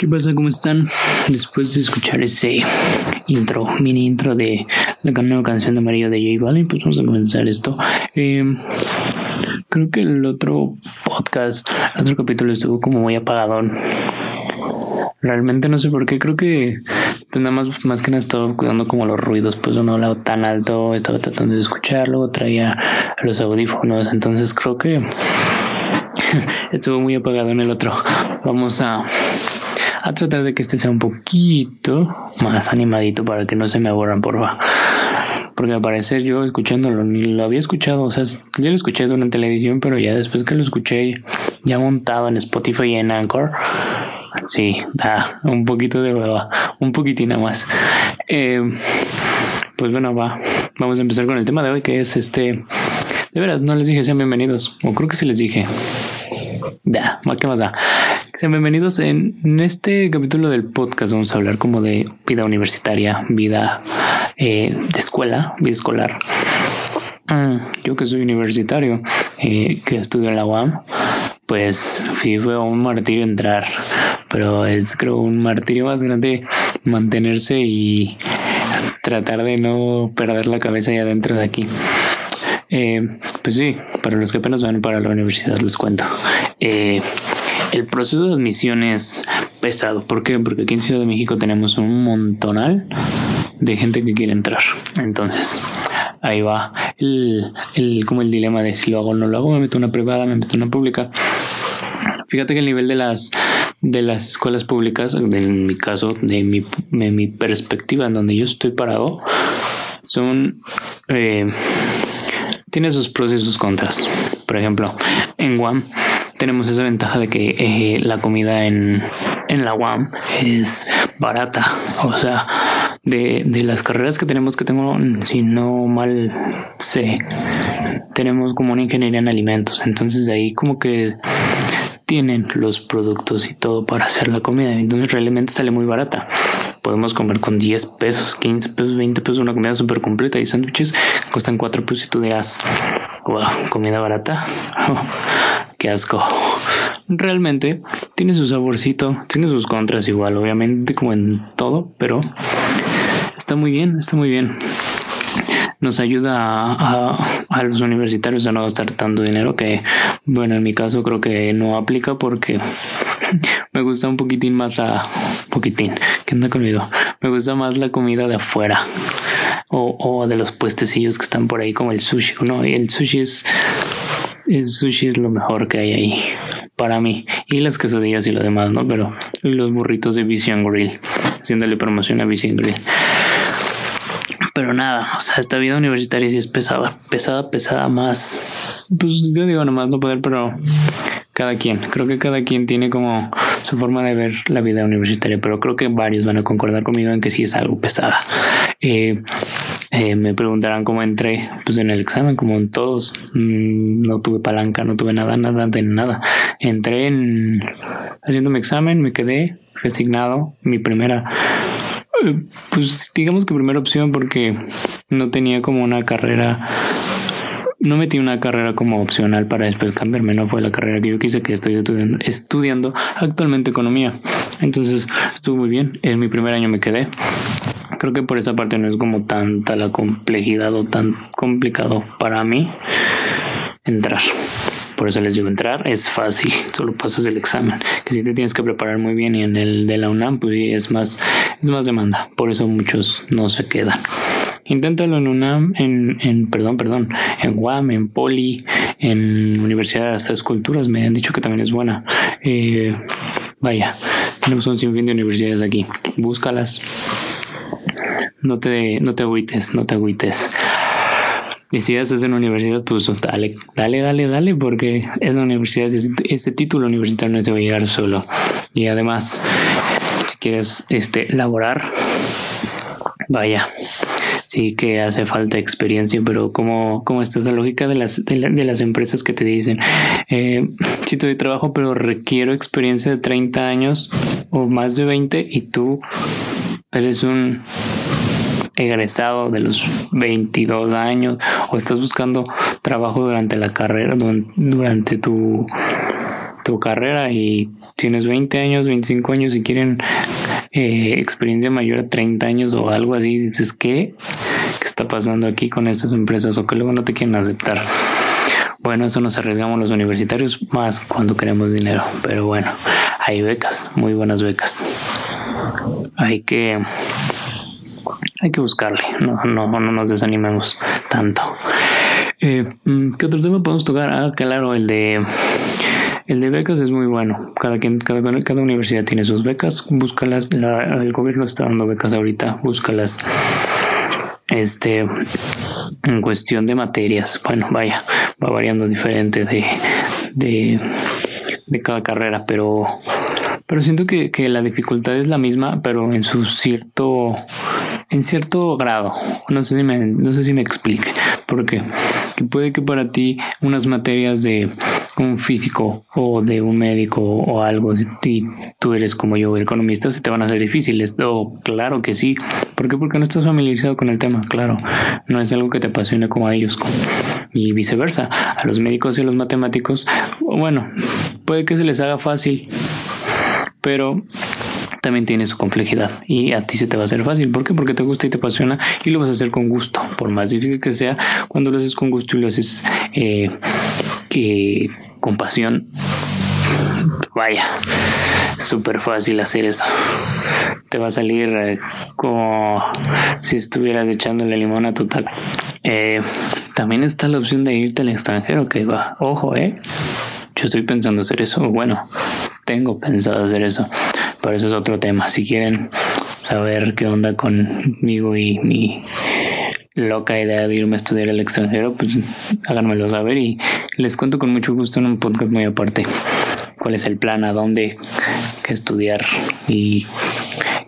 ¿Qué pasa? ¿Cómo están? Después de escuchar ese intro, mini intro de la nueva canción de Amarillo de J Balvin, pues vamos a comenzar esto. Eh, creo que el otro podcast, el otro capítulo estuvo como muy apagadón. Realmente no sé por qué, creo que pues nada más, más que nada estaba cuidando como los ruidos, pues no hablaba tan alto, estaba tratando de escucharlo, traía los audífonos, entonces creo que estuvo muy apagado en el otro. Vamos a, a tratar de que este sea un poquito más animadito para que no se me aburran, porfa. Porque al parecer yo escuchándolo ni lo había escuchado, o sea, yo lo escuché durante la edición, pero ya después que lo escuché ya montado en Spotify y en Anchor, sí, da un poquito de hueva, un poquitín más. Eh, pues bueno, va, vamos a empezar con el tema de hoy que es este... De veras, no les dije sean bienvenidos, o creo que sí les dije. Da, ¿qué más da? Sean bienvenidos en, en este capítulo del podcast. Vamos a hablar como de vida universitaria, vida eh, de escuela, vida escolar. Mm, yo que soy universitario, eh, que estudio en la UAM, pues sí fue un martirio entrar, pero es creo un martirio más grande mantenerse y tratar de no perder la cabeza allá dentro de aquí. Eh, pues sí, para los que apenas van para la universidad les cuento. Eh, el proceso de admisión es pesado. ¿Por qué? Porque aquí en Ciudad de México tenemos un montonal de gente que quiere entrar. Entonces, ahí va el, el, como el dilema de si lo hago o no lo hago, me meto una privada, me meto una pública. Fíjate que el nivel de las de las escuelas públicas, en mi caso, de mi, de mi perspectiva, en donde yo estoy parado, son eh, tiene sus pros y sus contras. Por ejemplo, en Guam tenemos esa ventaja de que eh, la comida en, en la UAM es barata. O sea, de, de, las carreras que tenemos que tengo, si no mal sé, tenemos como una ingeniería en alimentos. Entonces de ahí como que tienen los productos y todo para hacer la comida. Entonces realmente sale muy barata. Podemos comer con 10 pesos, 15 pesos, 20 pesos una comida súper completa y sándwiches cuestan 4 pesos y tú dirás, wow, comida barata. qué asco. Realmente tiene su saborcito, tiene sus contras igual, obviamente como en todo, pero está muy bien, está muy bien nos ayuda a, a, los universitarios a no gastar tanto dinero que, bueno, en mi caso creo que no aplica porque me gusta un poquitín más la, poquitín, ¿qué anda conmigo? Me gusta más la comida de afuera o, o de los puestecillos que están por ahí como el sushi, ¿no? El sushi es, el sushi es lo mejor que hay ahí para mí y las quesadillas y lo demás, ¿no? Pero los burritos de Vision Grill, haciéndole promoción a Vision Grill. Pero nada, o sea, esta vida universitaria sí es pesada, pesada, pesada más. Pues yo digo nomás no poder, pero cada quien, creo que cada quien tiene como su forma de ver la vida universitaria, pero creo que varios van a concordar conmigo en que sí es algo pesada. Eh, eh, me preguntarán cómo entré, pues en el examen, como en todos, mm, no tuve palanca, no tuve nada, nada de nada. Entré en haciendo mi examen, me quedé resignado, mi primera pues digamos que primera opción porque no tenía como una carrera no metí una carrera como opcional para después cambiarme, no fue la carrera que yo quise, que estoy estudiando, actualmente economía. Entonces estuvo muy bien, en mi primer año me quedé. Creo que por esa parte no es como tanta la complejidad o tan complicado para mí entrar. Por eso les digo, entrar es fácil, solo pasas el examen. Que si te tienes que preparar muy bien y en el de la UNAM, pues es más, es más demanda. Por eso muchos no se quedan. Inténtalo en UNAM, en, en perdón, perdón, en UAM, en Poli, en Universidad de las Esculturas, me han dicho que también es buena. Eh, vaya, tenemos un sinfín de universidades aquí. Búscalas. No te, no te agüites, no te agüites. Y si estás en la universidad, pues dale, dale, dale, dale, porque en la universidad ese, título universitario no te va a llegar solo. Y además, si quieres este, laborar, vaya, sí que hace falta experiencia, pero como, como está esa lógica de las, de, la, de, las empresas que te dicen, eh, sí te doy trabajo, pero requiero experiencia de 30 años o más de 20 y tú eres un egresado de los 22 años o estás buscando trabajo durante la carrera, durante tu, tu carrera y tienes 20 años, 25 años y quieren eh, experiencia mayor a 30 años o algo así, dices, ¿qué? ¿Qué está pasando aquí con estas empresas o que luego no te quieren aceptar? Bueno, eso nos arriesgamos los universitarios más cuando queremos dinero, pero bueno, hay becas, muy buenas becas. Hay que hay que buscarle, no, no, no nos desanimemos tanto. Eh, mm, ¿Qué otro tema podemos tocar? Ah, claro, el de el de becas es muy bueno. Cada quien, cada, universidad tiene sus becas. Búscalas. el gobierno está dando becas ahorita. Búscalas. Este, en cuestión de materias, bueno, vaya, va variando diferente de, de, cada carrera, pero, pero siento que la dificultad es la misma, pero en su cierto en cierto grado. No sé si me, no sé si me explique. Porque puede que para ti unas materias de un físico o de un médico o algo, si tú eres como yo, economista, se te van a hacer difíciles. O claro que sí. ¿Por qué? Porque no estás familiarizado con el tema. Claro, no es algo que te apasione como a ellos. Y viceversa. A los médicos y a los matemáticos, bueno, puede que se les haga fácil. Pero también tiene su complejidad y a ti se te va a hacer fácil. ¿Por qué? Porque te gusta y te apasiona y lo vas a hacer con gusto. Por más difícil que sea, cuando lo haces con gusto y lo haces eh, con pasión, vaya, súper fácil hacer eso. Te va a salir eh, como si estuvieras echándole limón a tu taco. Eh, también está la opción de irte al extranjero, que va, ojo, eh. Yo estoy pensando hacer eso. Bueno, tengo pensado hacer eso. Pero eso es otro tema. Si quieren saber qué onda conmigo y mi loca idea de irme a estudiar al extranjero, pues háganmelo saber y les cuento con mucho gusto en un podcast muy aparte cuál es el plan, a dónde, qué estudiar y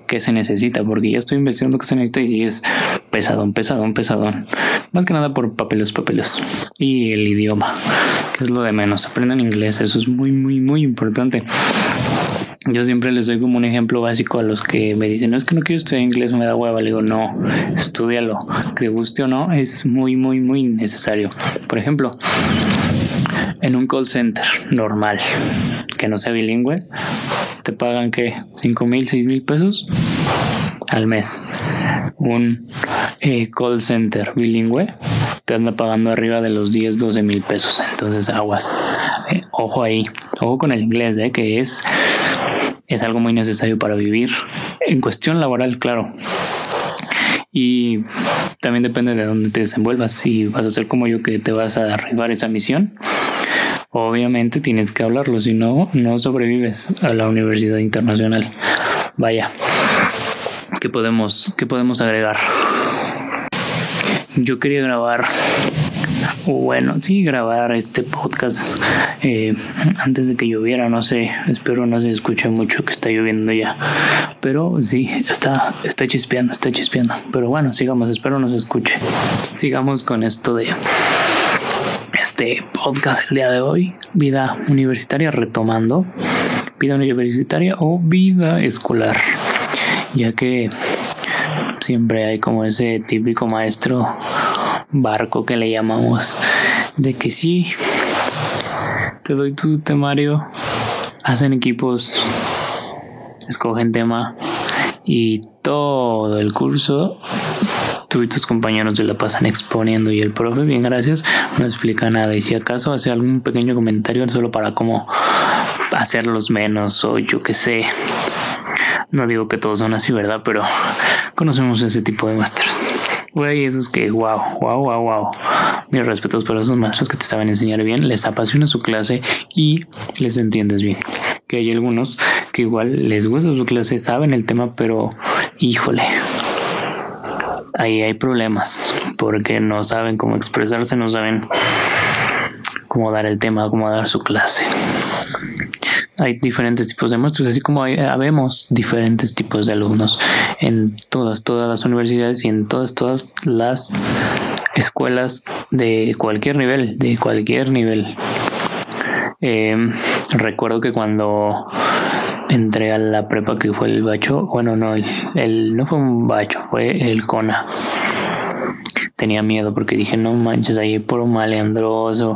qué se necesita, porque ya estoy investigando qué se necesita y es pesadón, pesadón, pesadón. Más que nada por papeles, papeles. Y el idioma, que es lo de menos. Aprendan inglés, eso es muy, muy, muy importante. Yo siempre les doy como un ejemplo básico a los que me dicen, no es que no quiero estudiar inglés, me da hueva. Le digo, no, estudialo. Que guste o no, es muy, muy, muy necesario. Por ejemplo, en un call center normal, que no sea bilingüe, te pagan que 5 mil, 6 mil pesos al mes. Un eh, call center bilingüe te anda pagando arriba de los 10, 12 mil pesos. Entonces, aguas. Eh, ojo ahí. Ojo con el inglés, eh, que es, es algo muy necesario para vivir. En cuestión laboral, claro. Y también depende de dónde te desenvuelvas. Si vas a ser como yo que te vas a arribar esa misión, obviamente tienes que hablarlo, si no, no sobrevives a la universidad internacional. Vaya, ¿qué podemos, qué podemos agregar? Yo quería grabar, bueno, sí, grabar este podcast eh, antes de que lloviera, no sé, espero no se escuche mucho que está lloviendo ya, pero sí, está, está chispeando, está chispeando, pero bueno, sigamos, espero no se escuche. Sigamos con esto de este podcast el día de hoy, vida universitaria retomando, vida universitaria o vida escolar, ya que siempre hay como ese típico maestro barco que le llamamos, de que sí, te doy tu temario, hacen equipos, escogen tema y todo el curso tú y tus compañeros se la pasan exponiendo y el profe, bien gracias, no explica nada. Y si acaso hace algún pequeño comentario solo para cómo hacerlos menos o yo qué sé. No digo que todos son así, ¿verdad? Pero conocemos ese tipo de maestros. Güey, esos que, wow, wow, wow, wow. Mis respetos para esos maestros que te saben enseñar bien, les apasiona su clase y les entiendes bien. Que hay algunos que igual les gusta su clase, saben el tema, pero híjole, ahí hay problemas porque no saben cómo expresarse, no saben cómo dar el tema, cómo dar su clase. Hay diferentes tipos de maestros, así como hay, diferentes tipos de alumnos en todas, todas las universidades y en todas, todas las escuelas de cualquier nivel, de cualquier nivel. Eh, recuerdo que cuando entré a la prepa que fue el bacho, bueno, no, el, no fue un bacho, fue el CONA. Tenía miedo porque dije, no manches, ahí puro maleandroso,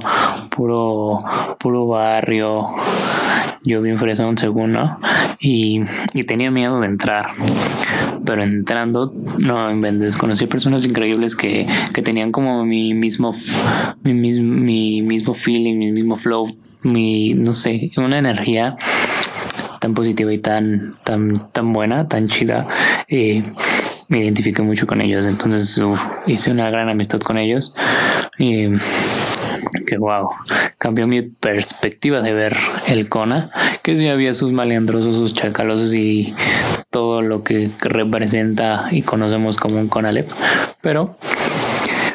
puro, puro barrio. Yo bien fresa un segundo y, y tenía miedo de entrar. Pero entrando, no inventes, conocí personas increíbles que, que tenían como mi mismo, mi mismo, mi mismo feeling, mi mismo flow, mi, no sé, una energía tan positiva y tan, tan, tan buena, tan chida. Eh, me identifiqué mucho con ellos. Entonces hice una gran amistad con ellos. Y que wow, cambió mi perspectiva de ver el Kona, que sí había sus maleandrosos, sus chacalosos y todo lo que representa y conocemos como un Conalep, pero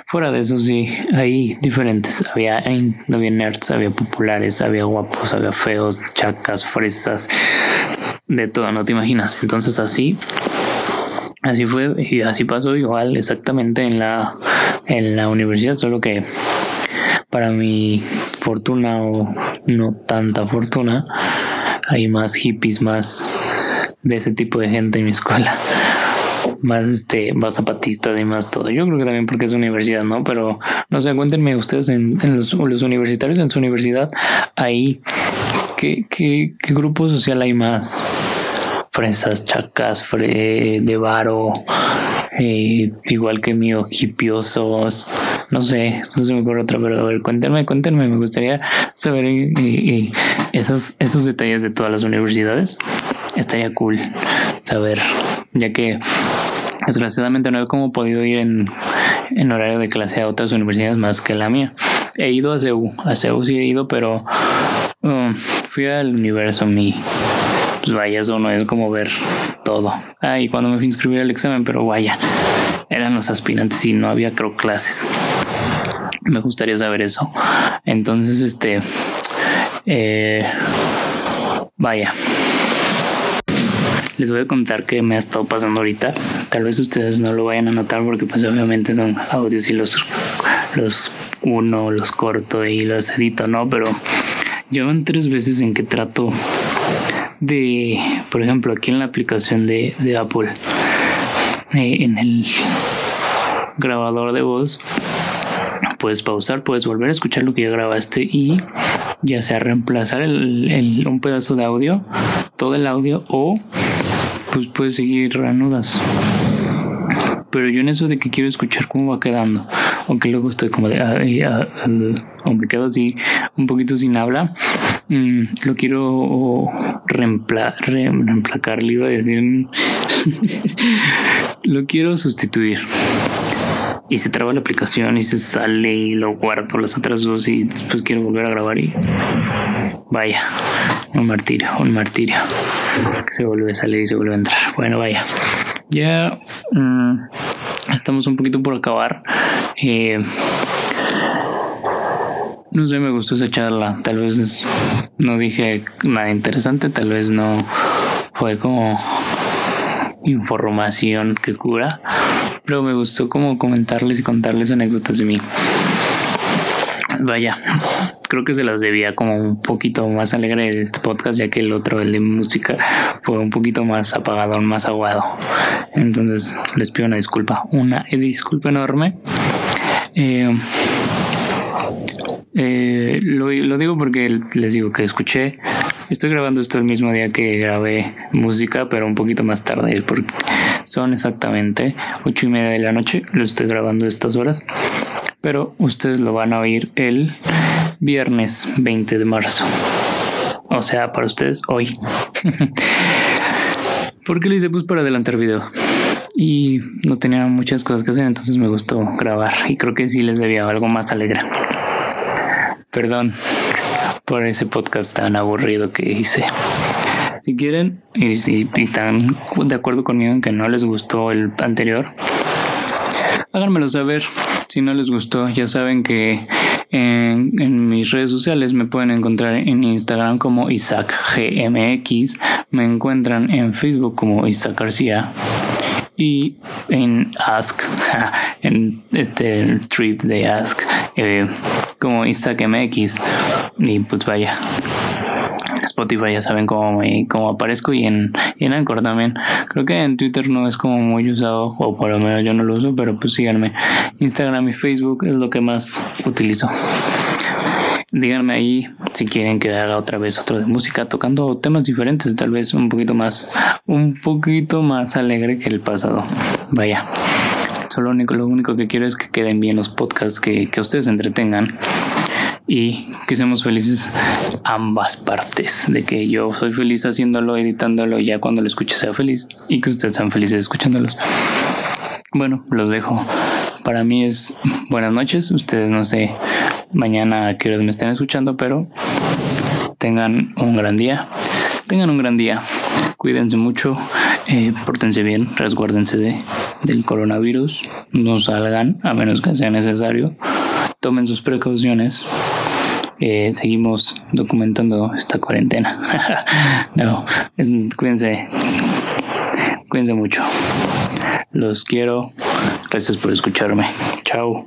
fuera de eso sí, hay diferentes, había, había nerds, había populares, había guapos, había feos, chacas, fresas, de todo, no te imaginas, entonces así Así fue y así pasó igual exactamente en la en la universidad, solo que para mi fortuna o no tanta fortuna hay más hippies, más de ese tipo de gente en mi escuela. Más este, más zapatistas y más todo. Yo creo que también porque es universidad, ¿no? Pero no sé, cuéntenme ustedes en, los, los, universitarios en su universidad, ahí, ¿qué, qué, qué grupo social hay más? Fresas, chacas, fre de varo, eh, igual que mío, hipiosos, no sé, no se me ocurre otra, pero a ver, cuéntenme, cuéntenme, me gustaría saber eh, eh, esos, esos detalles de todas las universidades. Estaría cool saber, ya que desgraciadamente no he como podido ir en, en horario de clase a otras universidades más que la mía. He ido a CEU, a CEU sí he ido, pero um, fui al universo, mi pues vaya, eso no es como ver todo. Ah, cuando me fui a inscribir al examen, pero vaya, eran los aspirantes y no había creo clases. Me gustaría saber eso. Entonces, este, eh, vaya. Les voy a contar qué me ha estado pasando ahorita. Tal vez ustedes no lo vayan a notar porque pues obviamente son audios y los, los uno, los corto y los edito, ¿no? Pero llevan tres veces en que trato de, por ejemplo, aquí en la aplicación de, Apple, eh, en el grabador de voz, puedes pausar, puedes volver a escuchar lo que ya grabaste y ya sea reemplazar el, un pedazo de audio, todo el audio o pues puedes seguir reanudas. Pero yo en eso de que quiero escuchar cómo va quedando, aunque luego estoy como de, quedo así un poquito sin habla, mm, lo quiero reempla, reemplacar, le iba a decir, lo quiero sustituir. Y se traba la aplicación y se sale y lo guardo las otras dos y después quiero volver a grabar y vaya, un martirio, un martirio. Que se vuelve a salir y se vuelve a entrar. Bueno, vaya. Ya mm, estamos un poquito por acabar. Eh, no sé, me gustó esa charla. Tal vez no dije nada interesante, tal vez no fue como información que cura, pero me gustó como comentarles y contarles anécdotas de mí. Vaya, creo que se las debía como un poquito más alegre de este podcast, ya que el otro, el de música, fue un poquito más apagado, más aguado. Entonces les pido una disculpa, una disculpa enorme. Eh, eh, lo, digo porque les digo que escuché. Estoy grabando esto el mismo día que grabé música, pero un poquito más tarde, porque son exactamente ocho y media de la noche. Lo estoy grabando estas horas, pero ustedes lo van a oír el viernes 20 de marzo. O sea, para ustedes hoy. porque lo hice? Pues para adelantar video. Y no tenía muchas cosas que hacer, entonces me gustó grabar. Y creo que sí les debía algo más alegre. Perdón por ese podcast tan aburrido que hice. Si quieren y si están de acuerdo conmigo en que no les gustó el anterior, háganmelo saber. Si no les gustó, ya saben que en, mis redes sociales me pueden encontrar en Instagram como IsaacGMX, me encuentran en Facebook como Isaac García y en Ask, en este trip de Ask, eh, como Isaac MX. Y pues vaya, Spotify ya saben cómo, me, cómo aparezco y en, y en Anchor también. Creo que en Twitter no es como muy usado, o por lo menos yo no lo uso, pero pues síganme. Instagram y Facebook es lo que más utilizo. Díganme ahí si quieren que haga otra vez otro de música tocando temas diferentes, tal vez un poquito más, un poquito más alegre que el pasado. Vaya. Solo lo único, lo único que quiero es que queden bien los podcasts, que, que ustedes se entretengan y que seamos felices ambas partes, de que yo soy feliz haciéndolo, editándolo, ya cuando lo escuche sea feliz y que ustedes sean felices escuchándolos. Bueno, los dejo. Para mí es buenas noches. Ustedes no sé mañana a qué hora me estén escuchando, pero tengan un gran día. Tengan un gran día. Cuídense mucho. Eh, pórtense bien. Resguárdense de, del coronavirus. No salgan a menos que sea necesario. Tomen sus precauciones. Eh, seguimos documentando esta cuarentena. no, cuídense. Cuídense mucho. Los quiero. Gracias por escucharme. Chao.